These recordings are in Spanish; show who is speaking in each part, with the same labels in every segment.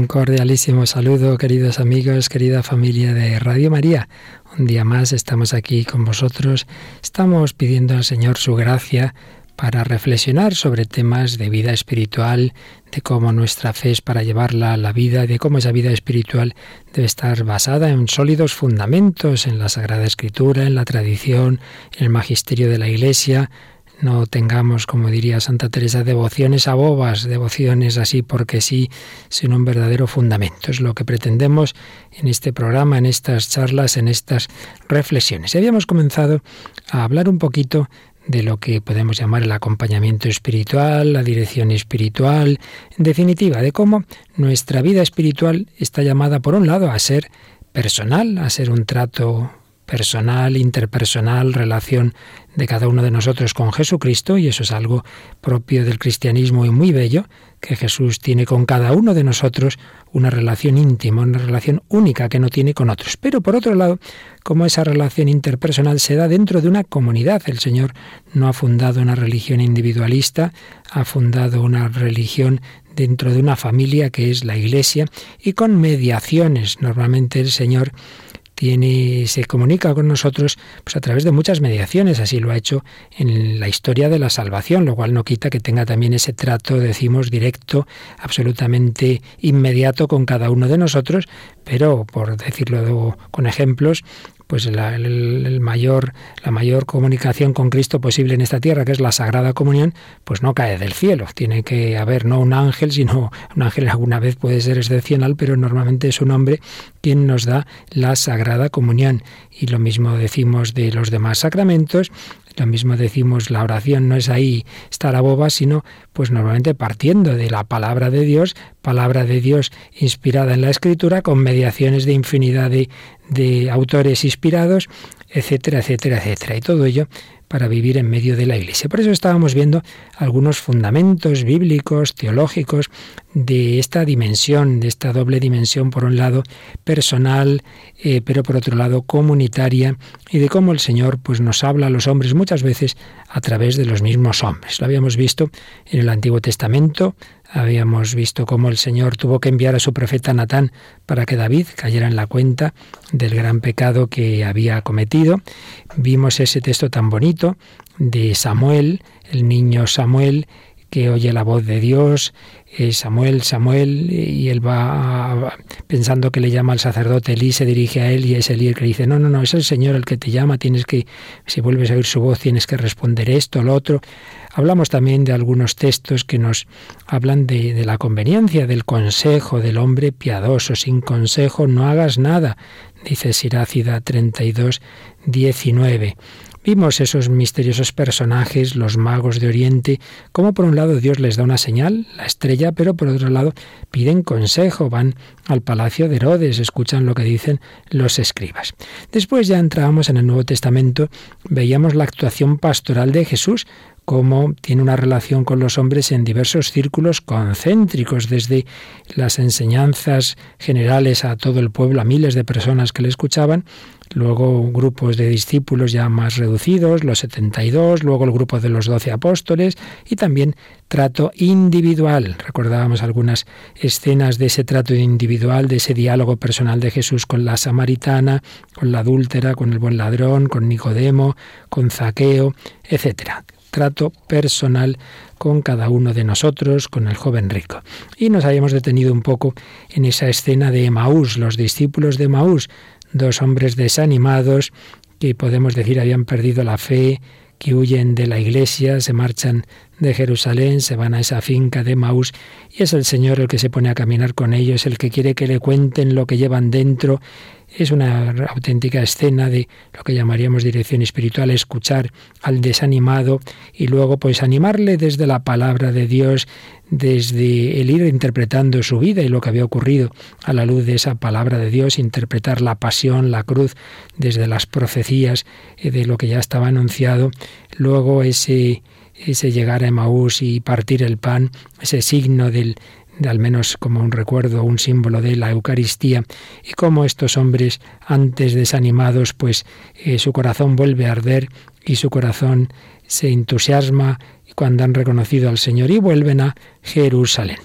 Speaker 1: Un cordialísimo saludo, queridos amigos, querida familia de Radio María. Un día más estamos aquí con vosotros. Estamos pidiendo al Señor su gracia para reflexionar sobre temas de vida espiritual, de cómo nuestra fe es para llevarla a la vida, de cómo esa vida espiritual debe estar basada en sólidos fundamentos, en la Sagrada Escritura, en la tradición, en el magisterio de la Iglesia, no tengamos, como diría Santa Teresa, devociones a bobas, devociones así porque sí, sino un verdadero fundamento. Es lo que pretendemos en este programa, en estas charlas, en estas reflexiones. Habíamos comenzado a hablar un poquito de lo que podemos llamar el acompañamiento espiritual, la dirección espiritual, en definitiva, de cómo nuestra vida espiritual está llamada, por un lado, a ser personal, a ser un trato personal, interpersonal, relación de cada uno de nosotros con Jesucristo, y eso es algo propio del cristianismo y muy bello, que Jesús tiene con cada uno de nosotros una relación íntima, una relación única que no tiene con otros. Pero por otro lado, como esa relación interpersonal se da dentro de una comunidad, el Señor no ha fundado una religión individualista, ha fundado una religión dentro de una familia que es la Iglesia y con mediaciones. Normalmente el Señor tiene, se comunica con nosotros pues a través de muchas mediaciones, así lo ha hecho en la historia de la salvación, lo cual no quita que tenga también ese trato, decimos, directo, absolutamente inmediato con cada uno de nosotros, pero por decirlo con ejemplos, pues la, el, mayor, la mayor comunicación con Cristo posible en esta tierra, que es la Sagrada Comunión, pues no cae del cielo. Tiene que haber no un ángel, sino un ángel alguna vez puede ser excepcional, pero normalmente es un hombre quien nos da la Sagrada Comunión. Y lo mismo decimos de los demás sacramentos, lo mismo decimos, la oración no es ahí estar a boba, sino pues normalmente partiendo de la palabra de Dios, palabra de Dios inspirada en la Escritura, con mediaciones de infinidad de, de autores inspirados, etcétera, etcétera, etcétera. Y todo ello para vivir en medio de la Iglesia. Por eso estábamos viendo algunos fundamentos bíblicos, teológicos, de esta dimensión, de esta doble dimensión, por un lado personal, eh, pero por otro lado comunitaria, y de cómo el Señor pues, nos habla a los hombres muchas veces a través de los mismos hombres. Lo habíamos visto en el Antiguo Testamento, Habíamos visto cómo el Señor tuvo que enviar a su profeta Natán para que David cayera en la cuenta del gran pecado que había cometido. Vimos ese texto tan bonito de Samuel, el niño Samuel, que oye la voz de Dios, eh, Samuel, Samuel, y él va pensando que le llama al sacerdote, Elí se dirige a él y es Elí el que dice, no, no, no, es el Señor el que te llama, tienes que, si vuelves a oír su voz, tienes que responder esto, lo otro. Hablamos también de algunos textos que nos hablan de, la conveniencia, del consejo del hombre piadoso. Sin consejo no hagas nada, dice Sirácida 32, 19. Vimos esos misteriosos personajes, los magos de Oriente, como por un lado Dios les da una señal, la estrella, pero por otro lado piden consejo, van al palacio de Herodes, escuchan lo que dicen los escribas. Después ya entrábamos en el Nuevo Testamento, veíamos la actuación pastoral de Jesús, cómo tiene una relación con los hombres en diversos círculos concéntricos, desde las enseñanzas generales a todo el pueblo, a miles de personas que le escuchaban, luego grupos de discípulos ya más reducidos, los 72, luego el grupo de los doce apóstoles y también trato individual. Recordábamos algunas escenas de ese trato individual, de ese diálogo personal de Jesús con la samaritana, con la adúltera, con el buen ladrón, con Nicodemo, con Zaqueo, etcétera trato personal con cada uno de nosotros, con el joven rico. Y nos habíamos detenido un poco en esa escena de Emaús, los discípulos de Emaús, dos hombres desanimados que podemos decir habían perdido la fe, que huyen de la iglesia, se marchan de Jerusalén, se van a esa finca de Maús y es el Señor el que se pone a caminar con ellos, el que quiere que le cuenten lo que llevan dentro, es una auténtica escena de lo que llamaríamos dirección espiritual, escuchar al desanimado y luego pues animarle desde la palabra de Dios, desde el ir interpretando su vida y lo que había ocurrido a la luz de esa palabra de Dios, interpretar la pasión, la cruz, desde las profecías eh, de lo que ya estaba anunciado, luego ese, ese llegar a Emaús y partir el pan, ese signo del, al menos como un recuerdo, un símbolo de la Eucaristía, y cómo estos hombres, antes desanimados, pues eh, su corazón vuelve a arder y su corazón se entusiasma cuando han reconocido al Señor y vuelven a Jerusalén.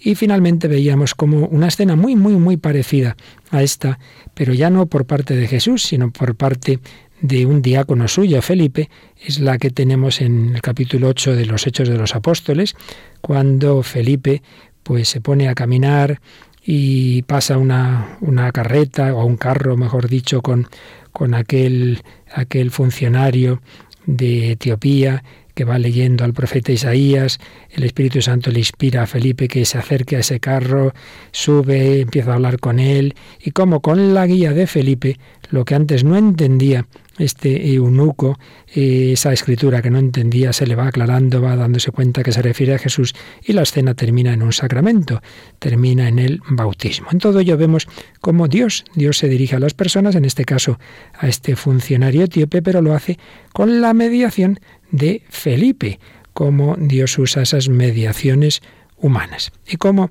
Speaker 1: Y finalmente veíamos como una escena muy, muy, muy parecida a esta, pero ya no por parte de Jesús, sino por parte de un diácono suyo, Felipe, es la que tenemos en el capítulo 8 de los Hechos de los Apóstoles, cuando Felipe pues se pone a caminar y pasa una, una carreta o un carro, mejor dicho, con, con aquel, aquel funcionario de Etiopía que va leyendo al profeta Isaías, el Espíritu Santo le inspira a Felipe que se acerque a ese carro, sube, empieza a hablar con él, y como con la guía de Felipe, lo que antes no entendía este eunuco, eh, esa escritura que no entendía, se le va aclarando, va dándose cuenta que se refiere a Jesús y la escena termina en un sacramento, termina en el bautismo. En todo ello vemos cómo Dios, Dios se dirige a las personas, en este caso a este funcionario etíope, pero lo hace con la mediación de Felipe, cómo Dios usa esas mediaciones humanas y cómo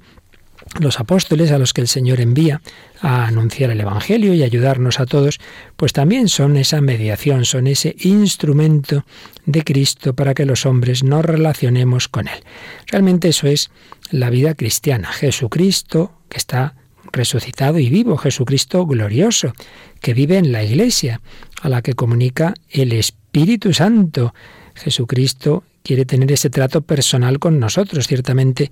Speaker 1: los apóstoles a los que el Señor envía a anunciar el Evangelio y ayudarnos a todos, pues también son esa mediación, son ese instrumento de Cristo para que los hombres nos relacionemos con Él. Realmente eso es la vida cristiana. Jesucristo, que está resucitado y vivo, Jesucristo glorioso, que vive en la Iglesia, a la que comunica el Espíritu Santo. Jesucristo quiere tener ese trato personal con nosotros, ciertamente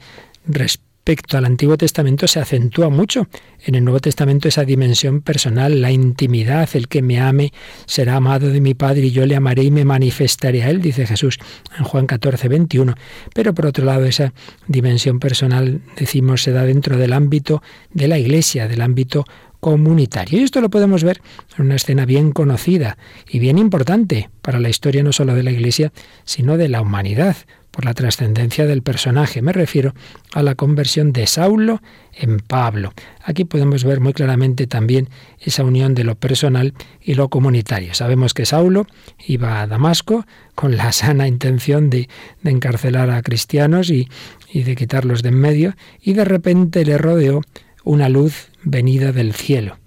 Speaker 1: respecto al Antiguo Testamento se acentúa mucho. En el Nuevo Testamento esa dimensión personal, la intimidad, el que me ame será amado de mi Padre y yo le amaré y me manifestaré a él, dice Jesús en Juan 14, 21. Pero por otro lado, esa dimensión personal, decimos, se da dentro del ámbito de la Iglesia, del ámbito comunitario. Y esto lo podemos ver en una escena bien conocida y bien importante para la historia no solo de la Iglesia, sino de la humanidad por la trascendencia del personaje. Me refiero a la conversión de Saulo en Pablo. Aquí podemos ver muy claramente también esa unión de lo personal y lo comunitario. Sabemos que Saulo iba a Damasco con la sana intención de, encarcelar a cristianos y, y de quitarlos de en medio, y de repente le rodeó una luz venida del cielo.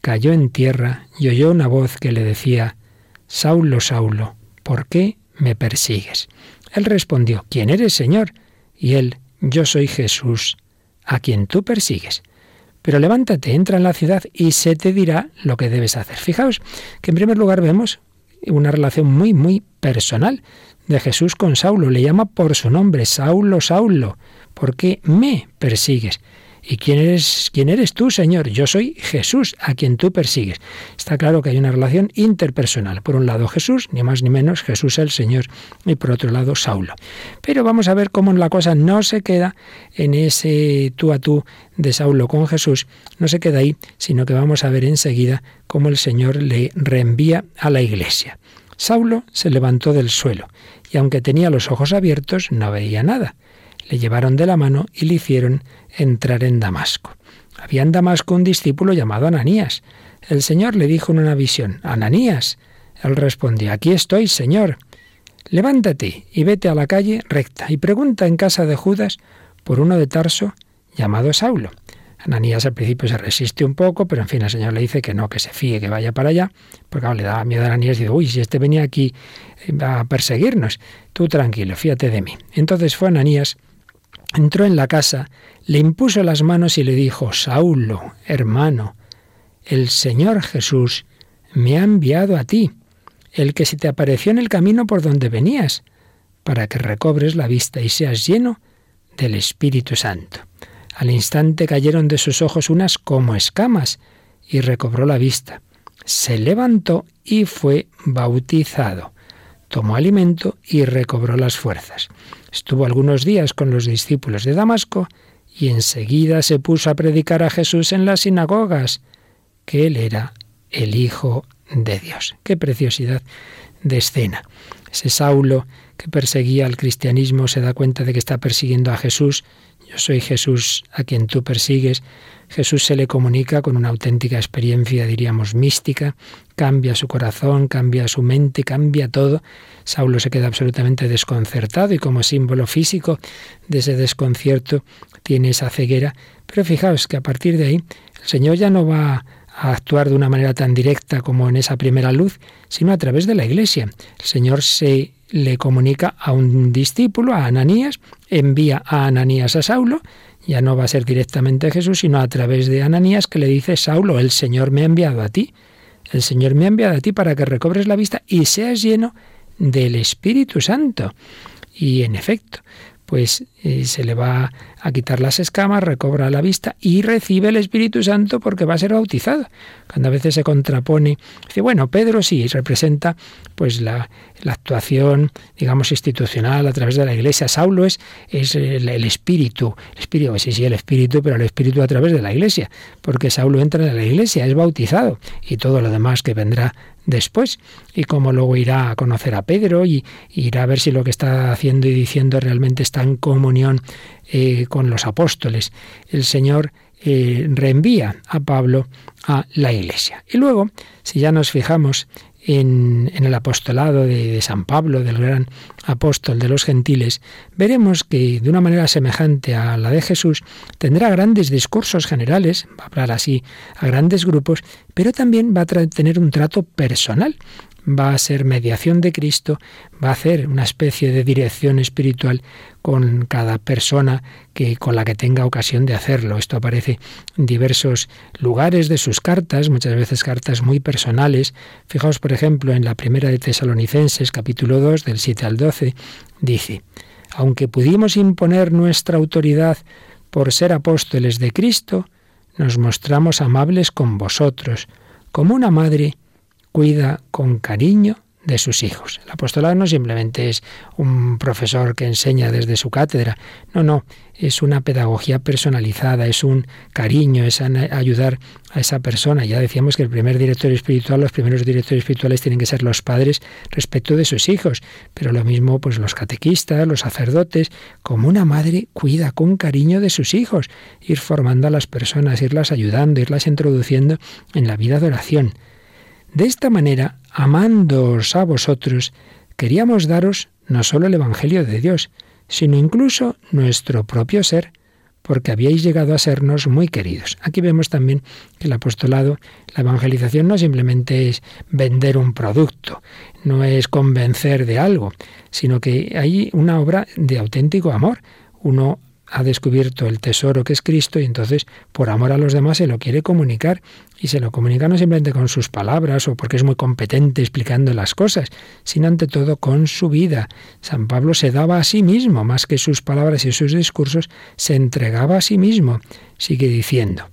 Speaker 1: Cayó en tierra y oyó una voz que le decía, Saulo, Saulo, ¿por qué me persigues? Él respondió, ¿quién eres, Señor? Y él, yo soy Jesús, a quien tú persigues. Pero levántate, entra en la ciudad y se te dirá lo que debes hacer. Fijaos que en primer lugar vemos una relación muy, muy personal de Jesús con Saulo. Le llama por su nombre, Saulo, Saulo, ¿por qué me persigues? ¿Y quién eres, quién eres tú, Señor? Yo soy Jesús, a quien tú persigues. Está claro que hay una relación interpersonal. Por un lado Jesús, ni más ni menos, Jesús el Señor, y por otro lado Saulo. Pero vamos a ver cómo la cosa no se queda en ese tú a tú de Saulo con Jesús, no se queda ahí, sino que vamos a ver enseguida cómo el Señor le reenvía a la iglesia. Saulo se levantó del suelo, y aunque tenía los ojos abiertos, no veía nada. Le llevaron de la mano y le hicieron entrar en Damasco. Había en Damasco un discípulo llamado Ananías. El Señor le dijo en una visión, Ananías. Él respondió, aquí estoy, Señor. Levántate y vete a la calle recta y pregunta en casa de Judas por uno de Tarso llamado Saulo. Ananías al principio se resiste un poco, pero en fin, el Señor le dice que no, que se fíe, que vaya para allá, porque le daba miedo a Ananías y dice, uy, si este venía aquí eh, a perseguirnos, tú tranquilo, fíjate de mí. Entonces fue Ananías entró en la casa, le impuso las manos y le dijo, Saulo, hermano, el Señor Jesús me ha enviado a ti, el que se te apareció en el camino por donde venías, para que recobres la vista y seas lleno del Espíritu Santo. Al instante cayeron de sus ojos unas como escamas, y recobró la vista. Se levantó y fue bautizado tomó alimento y recobró las fuerzas. Estuvo algunos días con los discípulos de Damasco y enseguida se puso a predicar a Jesús en las sinagogas. que él era el Hijo de Dios. Qué preciosidad de escena. Ese Saulo que perseguía al cristianismo se da cuenta de que está persiguiendo a Jesús. Yo soy Jesús a quien tú persigues. Jesús se le comunica con una auténtica experiencia, diríamos, mística, cambia su corazón, cambia su mente, cambia todo. Saulo se queda absolutamente desconcertado y como símbolo físico de ese desconcierto tiene esa ceguera. Pero fijaos que a partir de ahí el Señor ya no va a actuar de una manera tan directa como en esa primera luz, sino a través de la Iglesia. El Señor se le comunica a un discípulo, a Ananías, envía a Ananías a Saulo, ya no va a ser directamente Jesús, sino a través de Ananías que le dice, Saulo, el Señor me ha enviado a ti, el Señor me ha enviado a ti para que recobres la vista y seas lleno del Espíritu Santo. Y en efecto, pues eh, se le va a quitar las escamas, recobra la vista y recibe el Espíritu Santo porque va a ser bautizado. Cuando a veces se contrapone, dice, bueno, Pedro sí representa pues la, actuación, digamos, institucional a través de la Iglesia. Saulo es, es el, Espíritu, el Espíritu, sí, sí, el Espíritu, pero el Espíritu a través de la Iglesia, porque Saulo entra en la Iglesia, es bautizado y todo lo demás que vendrá después y como luego irá a conocer a Pedro y, irá a ver si lo que está haciendo y diciendo realmente está en comunión eh, con los apóstoles. El Señor eh, reenvía a Pablo a la iglesia. Y luego, si ya nos fijamos en, el apostolado de, San Pablo, del gran apóstol de los gentiles, veremos que de una manera semejante a la de Jesús tendrá grandes discursos generales, va a hablar así a grandes grupos, pero también va a tener un trato personal va a ser mediación de Cristo, va a hacer una especie de dirección espiritual con cada persona que con la que tenga ocasión de hacerlo. Esto aparece en diversos lugares de sus cartas, muchas veces cartas muy personales. Fijaos, por ejemplo, en la primera de Tesalonicenses, capítulo 2, del 7 al 12, dice: Aunque pudimos imponer nuestra autoridad por ser apóstoles de Cristo, nos mostramos amables con vosotros, como una madre cuida con cariño de sus hijos. El apostolado no simplemente es un profesor que enseña desde su cátedra, no, no, es una pedagogía personalizada, es un cariño, es ayudar a esa persona. Ya decíamos que el primer director espiritual, los primeros directores espirituales tienen que ser los padres respecto de sus hijos, pero lo mismo pues los catequistas, los sacerdotes, como una madre cuida con cariño de sus hijos, ir formando a las personas, irlas ayudando, irlas introduciendo en la vida de oración. De esta manera, amándoos a vosotros, queríamos daros no solo el Evangelio de Dios, sino incluso nuestro propio ser, porque habíais llegado a sernos muy queridos. Aquí vemos también que el apostolado, la evangelización no simplemente es vender un producto, no es convencer de algo, sino que hay una obra de auténtico amor. Uno ha descubierto el tesoro que es Cristo y entonces por amor a los demás se lo quiere comunicar y se lo comunica no simplemente con sus palabras o porque es muy competente explicando las cosas, sino ante todo con su vida. San Pablo se daba a sí mismo, más que sus palabras y sus discursos, se entregaba a sí mismo. Sigue diciendo,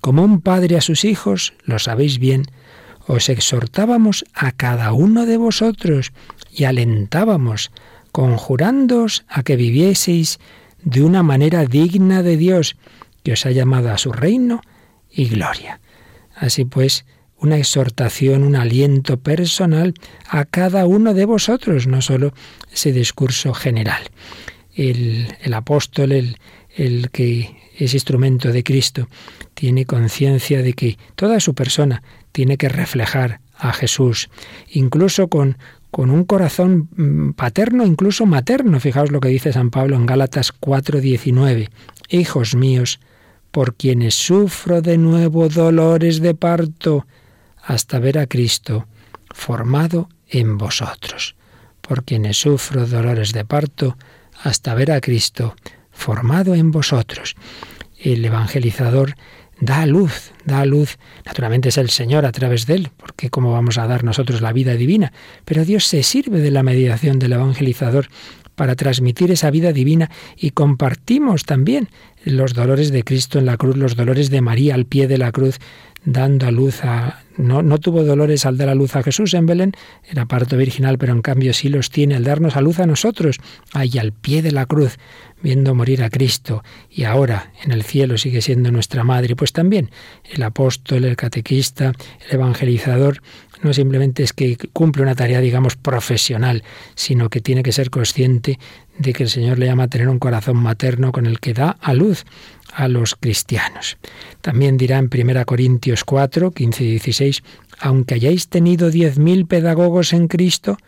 Speaker 1: como un padre a sus hijos, lo sabéis bien, os exhortábamos a cada uno de vosotros y alentábamos, conjurándoos a que vivieseis de una manera digna de Dios, que os ha llamado a su reino y gloria. Así pues, una exhortación, un aliento personal a cada uno de vosotros, no solo ese discurso general. El, apóstol, el, el que es instrumento de Cristo, tiene conciencia de que toda su persona tiene que reflejar a Jesús, incluso con, con un corazón mm, paterno, incluso materno. Fijaos lo que dice San Pablo en Gálatas 4:19. Hijos míos, por quienes sufro de nuevo dolores de parto, hasta ver a Cristo formado en vosotros. Por quienes sufro dolores de parto, hasta ver a Cristo formado en vosotros. El evangelizador da luz, da luz. Naturalmente es el Señor a través de él, porque cómo vamos a dar nosotros la vida divina. Pero Dios se sirve de la mediación del evangelizador para transmitir esa vida divina y compartimos también los dolores de Cristo en la cruz, los dolores de María al pie de la cruz, dando a luz a... No, no tuvo dolores al dar a luz a Jesús en Belén, era parto virginal, pero en cambio sí los tiene al darnos a luz a nosotros, ahí al pie de la cruz, viendo morir a Cristo, y ahora en el cielo sigue siendo nuestra madre, pues también el apóstol, el catequista, el evangelizador, no simplemente es que cumple una tarea, digamos, profesional, sino que tiene que ser consciente de que el Señor le llama a tener un corazón materno con el que da a luz a los cristianos. También dirá en 1 Corintios 4, 15 y 16, aunque hayáis tenido diez mil pedagogos en Cristo,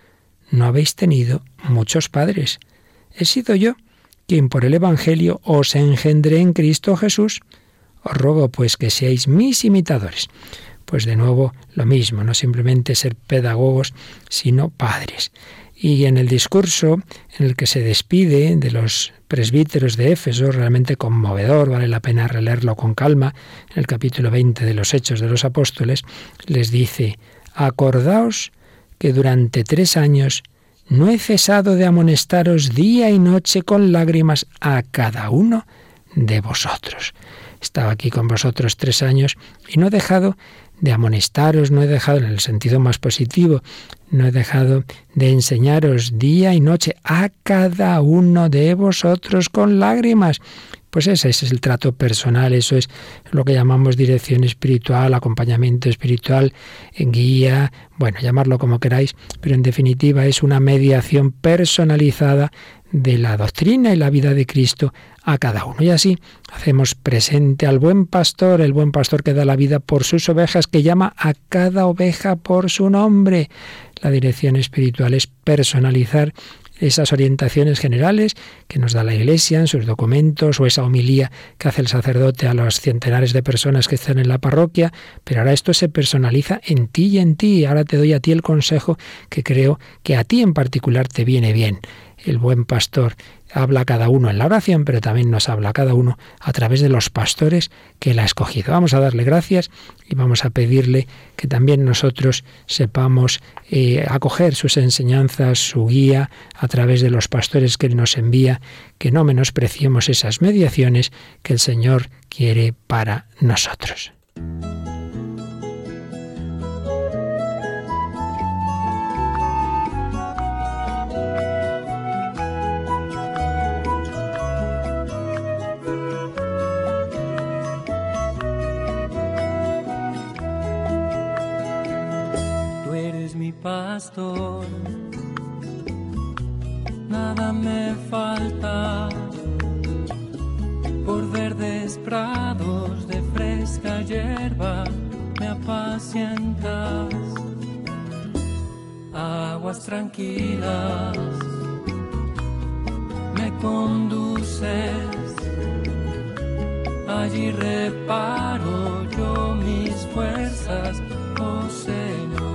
Speaker 1: no habéis tenido muchos padres. He sido yo quien por el Evangelio os engendré en Cristo Jesús. Os ruego pues que seáis mis imitadores. Pues de nuevo lo mismo, no simplemente ser pedagogos, sino padres. Y en el discurso en el que se despide de los presbíteros de Éfeso, realmente conmovedor, vale la pena releerlo con calma, en el capítulo 20 de los Hechos de los Apóstoles, les dice, acordaos que durante tres años no he cesado de amonestaros día y noche con lágrimas a cada uno de vosotros. Estaba aquí con vosotros tres años y no he dejado de amonestaros, no he dejado, en el sentido más positivo, no he dejado de enseñaros día y noche a cada uno de vosotros con lágrimas. Pues ese, es el trato personal, eso es lo que llamamos dirección espiritual, acompañamiento espiritual, guía, bueno, llamarlo como queráis, pero en definitiva es una mediación personalizada de la doctrina y la vida de Cristo a cada uno. Y así hacemos presente al buen pastor, el buen pastor que da la vida por sus ovejas, que llama a cada oveja por su nombre. La dirección espiritual es personalizar esas orientaciones generales que nos da la Iglesia en sus documentos o esa homilía que hace el sacerdote a los centenares de personas que están en la parroquia, pero ahora esto se personaliza en ti y en ti. Ahora te doy a ti el consejo que creo que a ti en particular te viene bien. El buen pastor habla cada uno en la oración, pero también nos habla cada uno a través de los pastores que él ha escogido. Vamos a darle gracias y vamos a pedirle que también nosotros sepamos eh, acoger sus enseñanzas, su guía a través de los pastores que él nos envía, que no menospreciemos esas mediaciones que el Señor quiere para nosotros.
Speaker 2: Pastor, nada me falta. Por verdes prados de fresca hierba me apacientas, aguas tranquilas me conduces, allí reparo yo mis fuerzas, oh Señor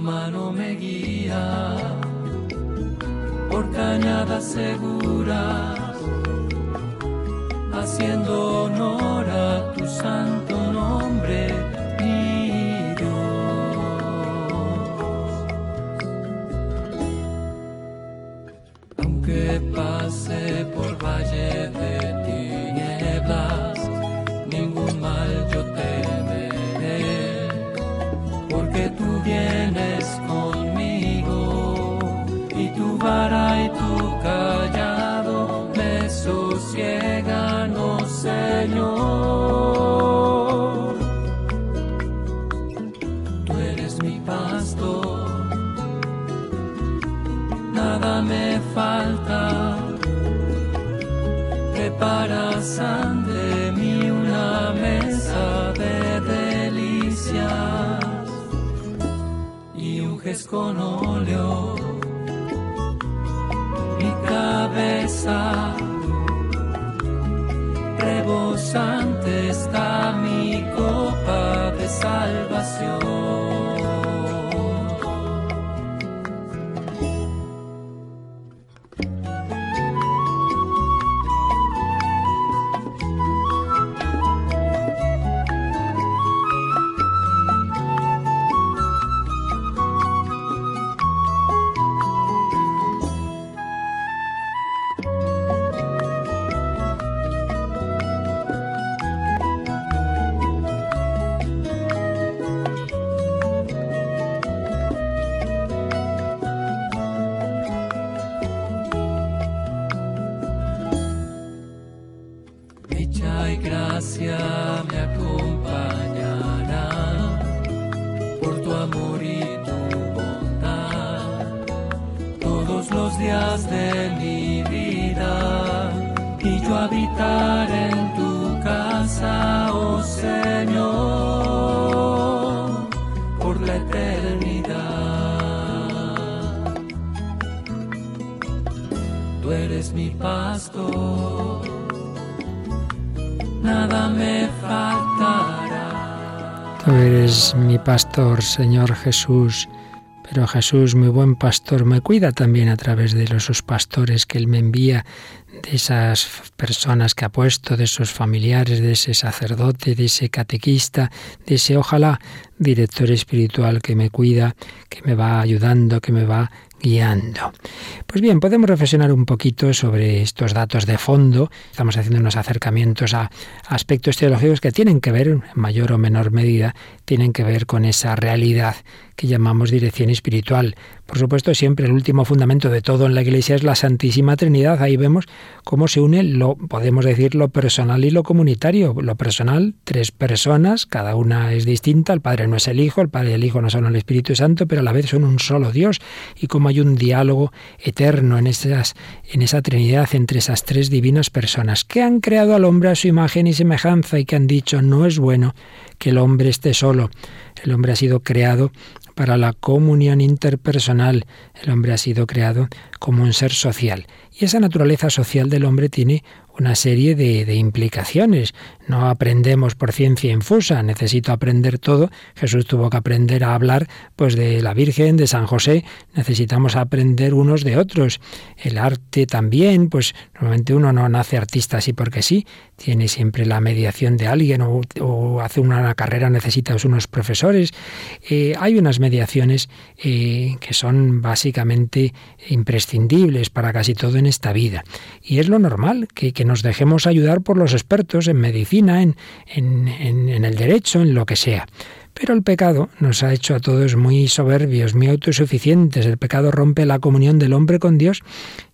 Speaker 2: mano me guía por cañadas seguras, haciendo honor a tu santo y tu callado me sosiegan, oh Señor. Tú eres mi pastor, nada me falta. Preparas ante mí una mesa de delicias y unges con óleo cabeza. Pastor, nada me faltará.
Speaker 1: Tú eres mi pastor, Señor Jesús pero Jesús, mi buen pastor, me cuida también a través de esos pastores que Él me envía, de esas personas que ha puesto, de esos familiares, de ese sacerdote, de ese catequista, de ese ojalá director espiritual que me cuida, que me va ayudando, que me va guiando. Pues bien, podemos reflexionar un poquito sobre estos datos de fondo. Estamos haciendo unos acercamientos a aspectos teológicos que tienen que ver, en mayor o menor medida, tienen que ver con esa realidad que llamamos dirección espiritual. Por supuesto, siempre el último fundamento de todo en la Iglesia es la Santísima Trinidad. Ahí vemos cómo se une lo, podemos decir, lo personal y lo comunitario. Lo personal, tres personas, cada una es distinta. El Padre no es el Hijo, el Padre y el Hijo no son el Espíritu Santo, pero a la vez son un solo Dios. Y cómo hay un diálogo eterno en, esas, en esa Trinidad entre esas tres divinas personas que han creado al hombre a su imagen y semejanza y que han dicho no es bueno que el hombre esté solo. El hombre ha sido creado para la comunión interpersonal. El hombre ha sido creado como un ser social. Y esa naturaleza social del hombre tiene una serie de, implicaciones. No aprendemos por ciencia infusa, necesito aprender todo. Jesús tuvo que aprender a hablar pues de la Virgen, de San José, necesitamos aprender unos de otros. El arte también, pues normalmente uno no nace artista así porque sí, tiene siempre la mediación de alguien o, hace una, carrera necesita unos profesores. Eh, hay unas mediaciones eh, que son básicamente imprescindibles para casi todo en esta vida. Y es lo normal que, nos dejemos ayudar por los expertos en medicina, en, en, en, el derecho, en lo que sea. Pero el pecado nos ha hecho a todos muy soberbios, muy autosuficientes. El pecado rompe la comunión del hombre con Dios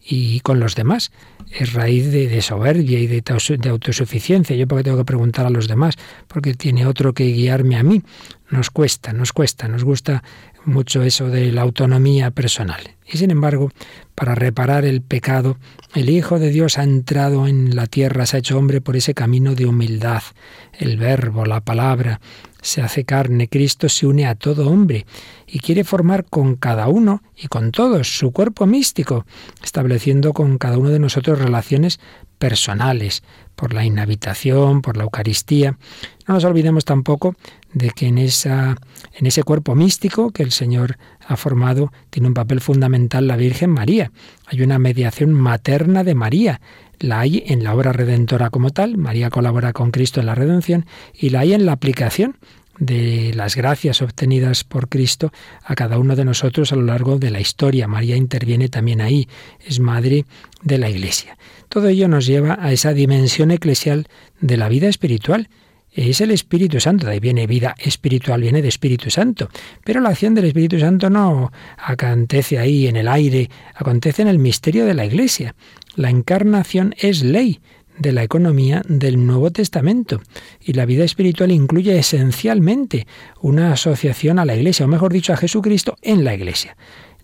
Speaker 1: y con los demás. Es raíz de, soberbia y de, de, autosuficiencia. Yo porque tengo que preguntar a los demás, porque tiene otro que guiarme a mí. Nos cuesta, nos cuesta, nos gusta mucho eso de la autonomía personal. Y sin embargo, para reparar el pecado, el Hijo de Dios ha entrado en la tierra, se ha hecho hombre por ese camino de humildad. El verbo, la palabra, se hace carne, Cristo se une a todo hombre y quiere formar con cada uno y con todos su cuerpo místico, estableciendo con cada uno de nosotros relaciones personales, por la inhabitación, por la Eucaristía. No nos olvidemos tampoco de que en, esa, en ese cuerpo místico que el Señor ha formado tiene un papel fundamental la Virgen María. Hay una mediación materna de María. La hay en la obra redentora como tal, María colabora con Cristo en la redención, y la hay en la aplicación de las gracias obtenidas por Cristo a cada uno de nosotros a lo largo de la historia. María interviene también ahí, es madre de la Iglesia. Todo ello nos lleva a esa dimensión eclesial de la vida espiritual es el Espíritu Santo. De ahí viene vida espiritual, viene de Espíritu Santo. Pero la acción del Espíritu Santo no acontece ahí en el aire, acontece en el misterio de la Iglesia. La encarnación es ley de la economía del Nuevo Testamento. Y la vida espiritual incluye esencialmente una asociación a la Iglesia, o mejor dicho, a Jesucristo en la Iglesia.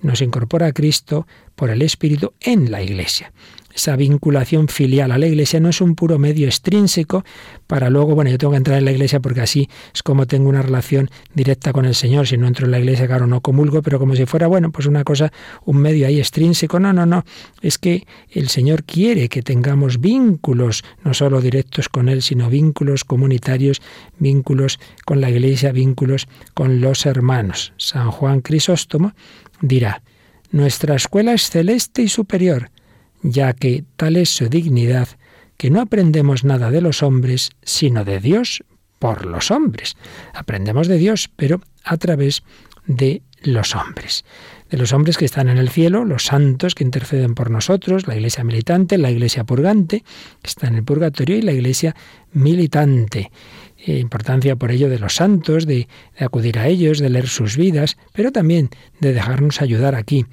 Speaker 1: Nos incorpora a Cristo por el Espíritu en la Iglesia. Esa vinculación filial a la iglesia no es un puro medio extrínseco para luego, bueno, yo tengo que entrar en la iglesia porque así es como tengo una relación directa con el Señor. Si no entro en la iglesia, claro, no comulgo, pero como si fuera, bueno, pues una cosa, un medio ahí extrínseco. No, no, no. Es que el Señor quiere que tengamos vínculos, no solo directos con Él, sino vínculos comunitarios, vínculos con la iglesia, vínculos con los hermanos. San Juan Crisóstomo dirá, nuestra escuela es celeste y superior ya que tal es su dignidad que no aprendemos nada de los hombres, sino de Dios por los hombres. Aprendemos de Dios, pero a través de los hombres. De los hombres que están en el cielo, los santos que interceden por nosotros, la iglesia militante, la iglesia purgante, que está en el purgatorio, y la iglesia militante. Eh, importancia por ello de los santos, de, de acudir a ellos, de leer sus vidas, pero también de dejarnos ayudar aquí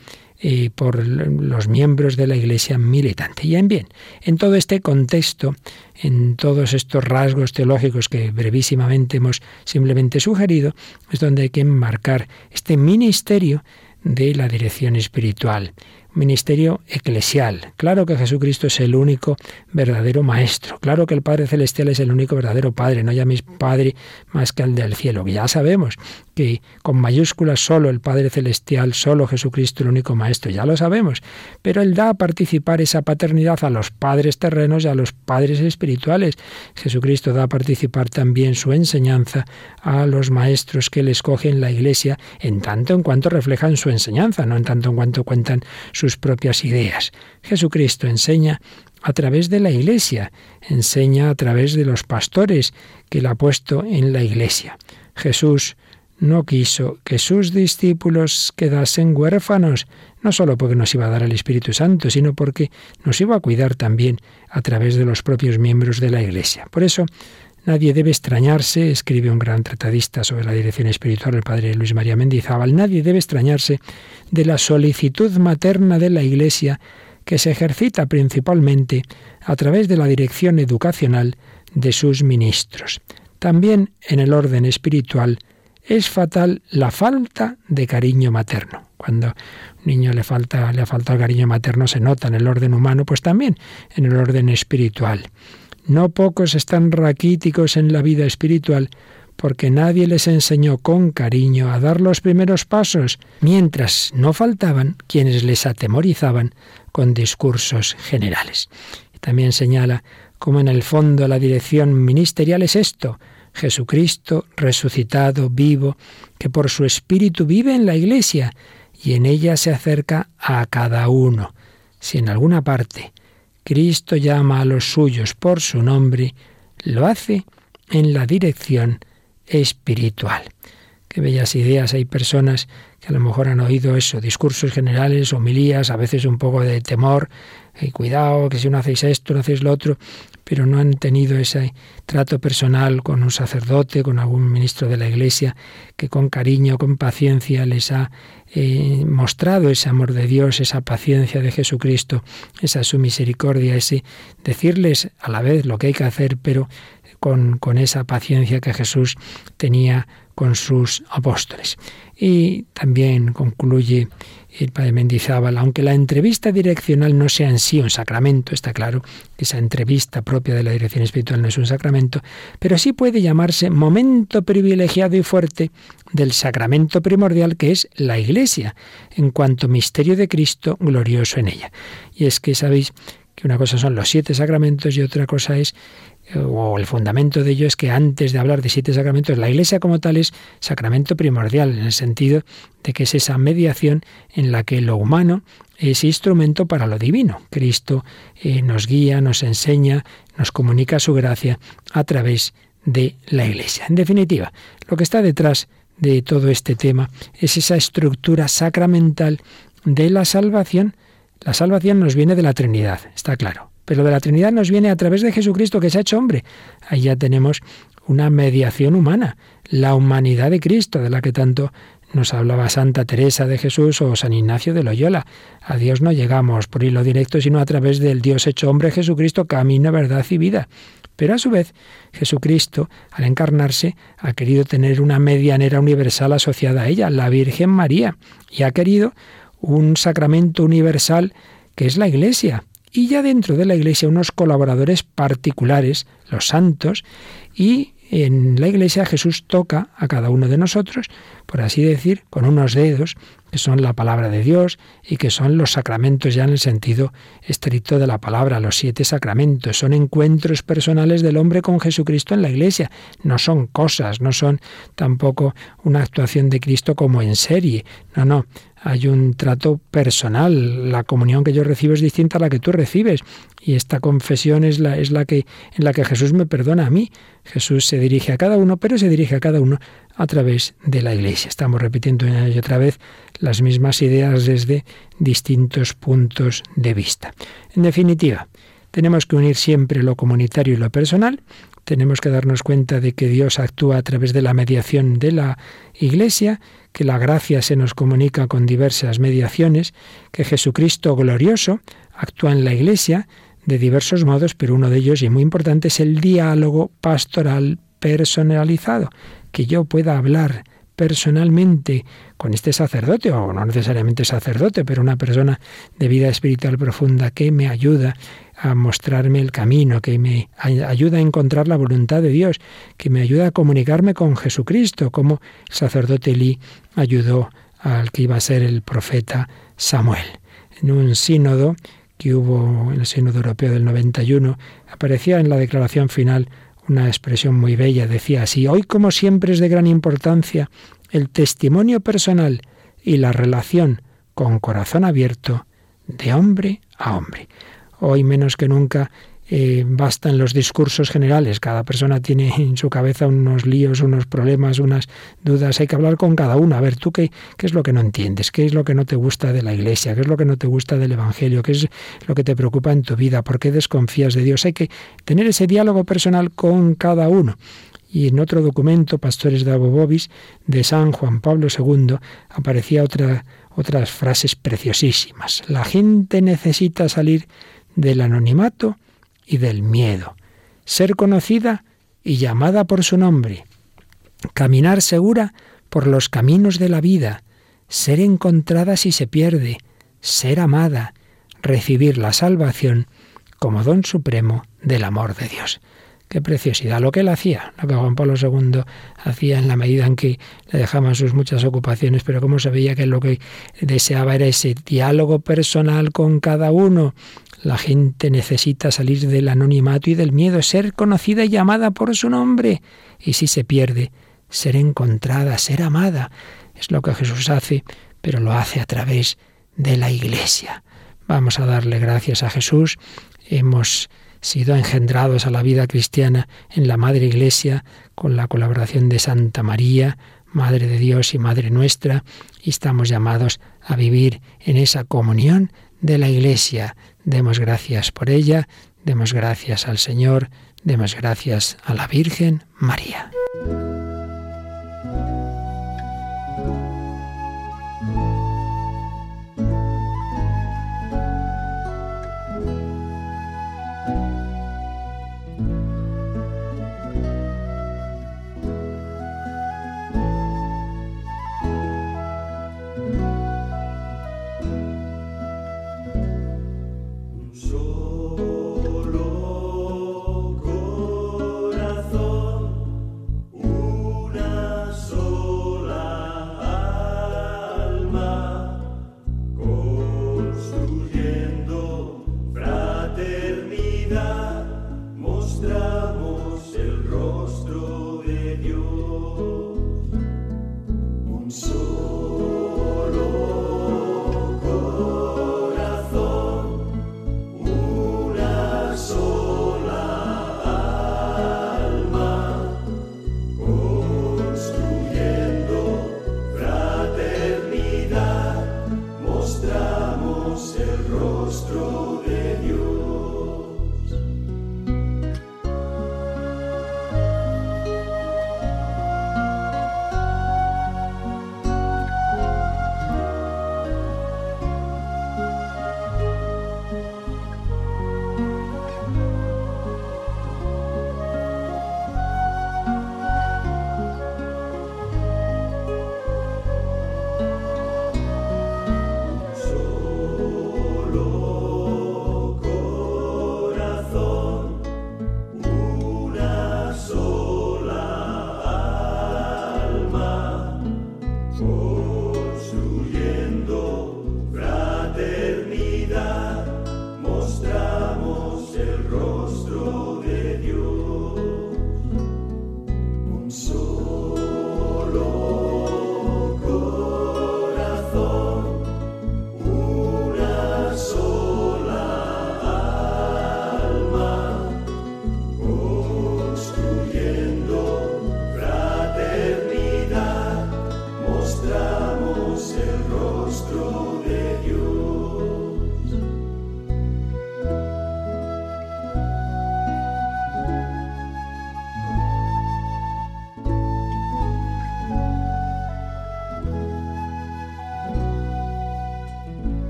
Speaker 1: y por los miembros de la Iglesia militante. Y en bien, en todo este contexto, en todos estos rasgos teológicos que brevísimamente hemos simplemente sugerido, es donde hay que enmarcar este ministerio de la dirección espiritual. Ministerio eclesial. Claro que Jesucristo es el único verdadero maestro. Claro que el Padre Celestial es el único verdadero Padre. No llaméis Padre más que al del cielo. Ya sabemos que con mayúsculas solo el Padre Celestial, solo Jesucristo el único maestro. Ya lo sabemos. Pero Él da a participar esa paternidad a los padres terrenos y a los padres espirituales. Jesucristo da a participar también su enseñanza a los maestros que Él escoge en la Iglesia, en tanto en cuanto reflejan su enseñanza, no en tanto en cuanto cuentan sus propias ideas. Jesucristo enseña a través de la Iglesia, enseña a través de los pastores que Él ha puesto en la Iglesia. Jesús no quiso que sus discípulos quedasen huérfanos, no solo porque nos iba a dar el Espíritu Santo, sino porque nos iba a cuidar también a través de los propios miembros de la Iglesia. Por eso, nadie debe extrañarse, escribe un gran tratadista sobre la dirección espiritual, el padre Luis María Mendizábal, nadie debe extrañarse de la solicitud materna de la Iglesia que se ejercita principalmente a través de la dirección educacional de sus ministros. También en el orden espiritual, es fatal la falta de cariño materno. Cuando a un niño le falta, le falta el cariño materno se nota en el orden humano, pues también en el orden espiritual. No pocos están raquíticos en la vida espiritual porque nadie les enseñó con cariño a dar los primeros pasos, mientras no faltaban quienes les atemorizaban con discursos generales. También señala cómo en el fondo la dirección ministerial es esto, Jesucristo resucitado, vivo, que por su Espíritu vive en la Iglesia y en ella se acerca a cada uno. Si en alguna parte Cristo llama a los suyos por su nombre, lo hace en la dirección espiritual. Qué bellas ideas. Hay personas que a lo mejor han oído eso, discursos generales, homilías, a veces un poco de temor, y cuidado, que si no hacéis esto, no hacéis lo otro, pero no han tenido ese trato personal con un sacerdote, con algún ministro de la Iglesia, que con cariño, con paciencia les ha eh, mostrado ese amor de Dios, esa paciencia de Jesucristo, esa su misericordia, ese decirles a la vez lo que hay que hacer, pero con, con esa paciencia que Jesús tenía con sus apóstoles. Y también concluye el padre Mendizábal, aunque la entrevista direccional no sea en sí un sacramento, está claro que esa entrevista propia de la dirección espiritual no es un sacramento, pero sí puede llamarse momento privilegiado y fuerte del sacramento primordial que es la Iglesia, en cuanto misterio de Cristo glorioso en ella. Y es que sabéis que una cosa son los siete sacramentos y otra cosa es o el fundamento de ello es que antes de hablar de siete sacramentos, la Iglesia como tal es sacramento primordial, en el sentido de que es esa mediación en la que lo humano es instrumento para lo divino. Cristo eh, nos guía, nos enseña, nos comunica su gracia a través de la Iglesia. En definitiva, lo que está detrás de todo este tema es esa estructura sacramental de la salvación. La salvación nos viene de la Trinidad, está claro pero de la Trinidad nos viene a través de Jesucristo que se ha hecho hombre. Ahí ya tenemos una mediación humana, la humanidad de Cristo, de la que tanto nos hablaba Santa Teresa de Jesús o San Ignacio de Loyola. A Dios no llegamos por hilo directo, sino a través del Dios hecho hombre Jesucristo, camino, verdad y vida. Pero a su vez, Jesucristo, al encarnarse, ha querido tener una medianera universal asociada a ella, la Virgen María, y ha querido un sacramento universal que es la Iglesia, y ya dentro de la Iglesia unos colaboradores particulares, los santos, y en la Iglesia Jesús toca a cada uno de nosotros, por así decir, con unos dedos, que son la palabra de Dios y que son los sacramentos ya en el sentido estricto de la palabra, los siete sacramentos. Son encuentros personales del hombre con Jesucristo en la Iglesia. No son cosas, no son tampoco una actuación de Cristo como en serie. No, no hay un trato personal. La comunión que yo recibo es distinta a la que tú recibes. Y esta confesión es la, es la que, en la que Jesús me perdona a mí. Jesús se dirige a cada uno, pero se dirige a cada uno a través de la Iglesia. Estamos repitiendo una y otra vez las mismas ideas desde distintos puntos de vista. En definitiva, tenemos que unir siempre lo comunitario y lo personal. Tenemos que darnos cuenta de que Dios actúa a través de la mediación de la Iglesia que la gracia se nos comunica con diversas mediaciones, que Jesucristo glorioso actúa en la Iglesia de diversos modos, pero uno de ellos, y muy importante, es el diálogo pastoral personalizado, que yo pueda hablar personalmente con este sacerdote, o no necesariamente sacerdote, pero una persona de vida espiritual profunda que me ayuda a mostrarme el camino, que me ayuda a encontrar la voluntad de Dios, que me ayuda a comunicarme con Jesucristo, como el sacerdote Lee ayudó al que iba a ser el profeta Samuel. En un sínodo que hubo en el Sínodo Europeo del 91, aparecía en la declaración final una expresión muy bella. Decía así, hoy como siempre es de gran importancia el testimonio personal y la relación con corazón abierto de hombre a hombre. Hoy menos que nunca eh, bastan los discursos generales. Cada persona tiene en su cabeza unos líos, unos problemas, unas dudas. Hay que hablar con cada uno. A ver, tú qué, qué es lo que no entiendes, qué es lo que no te gusta de la Iglesia, qué es lo que no te gusta del Evangelio, qué es lo que te preocupa en tu vida, por qué desconfías de Dios. Hay que tener ese diálogo personal con cada uno. Y en otro documento, Pastores de Abobobis, de San Juan Pablo II, aparecía otra, otras frases preciosísimas. La gente necesita salir del anonimato y del miedo, ser conocida y llamada por su nombre, caminar segura por los caminos de la vida, ser encontrada si se pierde, ser amada, recibir la salvación como don supremo del amor de Dios. Qué preciosidad. Lo que él hacía, lo que Juan Pablo II hacía en la medida en que le dejaban sus muchas ocupaciones, pero cómo sabía que lo que deseaba era ese diálogo personal con cada uno, la gente necesita salir del anonimato y del miedo, ser conocida y llamada por su nombre. Y si se pierde, ser encontrada, ser amada. Es lo que Jesús hace, pero lo hace a través de la Iglesia. Vamos a darle gracias a Jesús. Hemos sido engendrados a la vida cristiana en la Madre Iglesia con la colaboración de Santa María, Madre de Dios y Madre nuestra, y estamos llamados a vivir en esa comunión de la Iglesia. Demos gracias por ella, demos gracias al Señor, demos gracias a la Virgen María.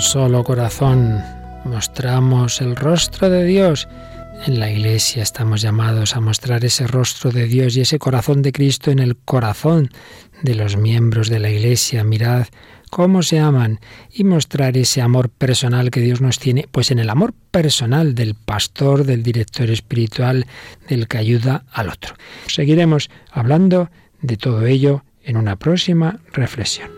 Speaker 1: Solo corazón. Mostramos el rostro de Dios
Speaker 3: En la Iglesia estamos llamados a mostrar ese rostro de Dios y ese corazón de Cristo en el corazón de los miembros de la Iglesia. Mirad cómo se aman y mostrar ese amor personal que Dios nos tiene, pues en el amor personal del pastor, del director espiritual, del que ayuda al otro. Seguiremos hablando de todo ello en una próxima reflexión.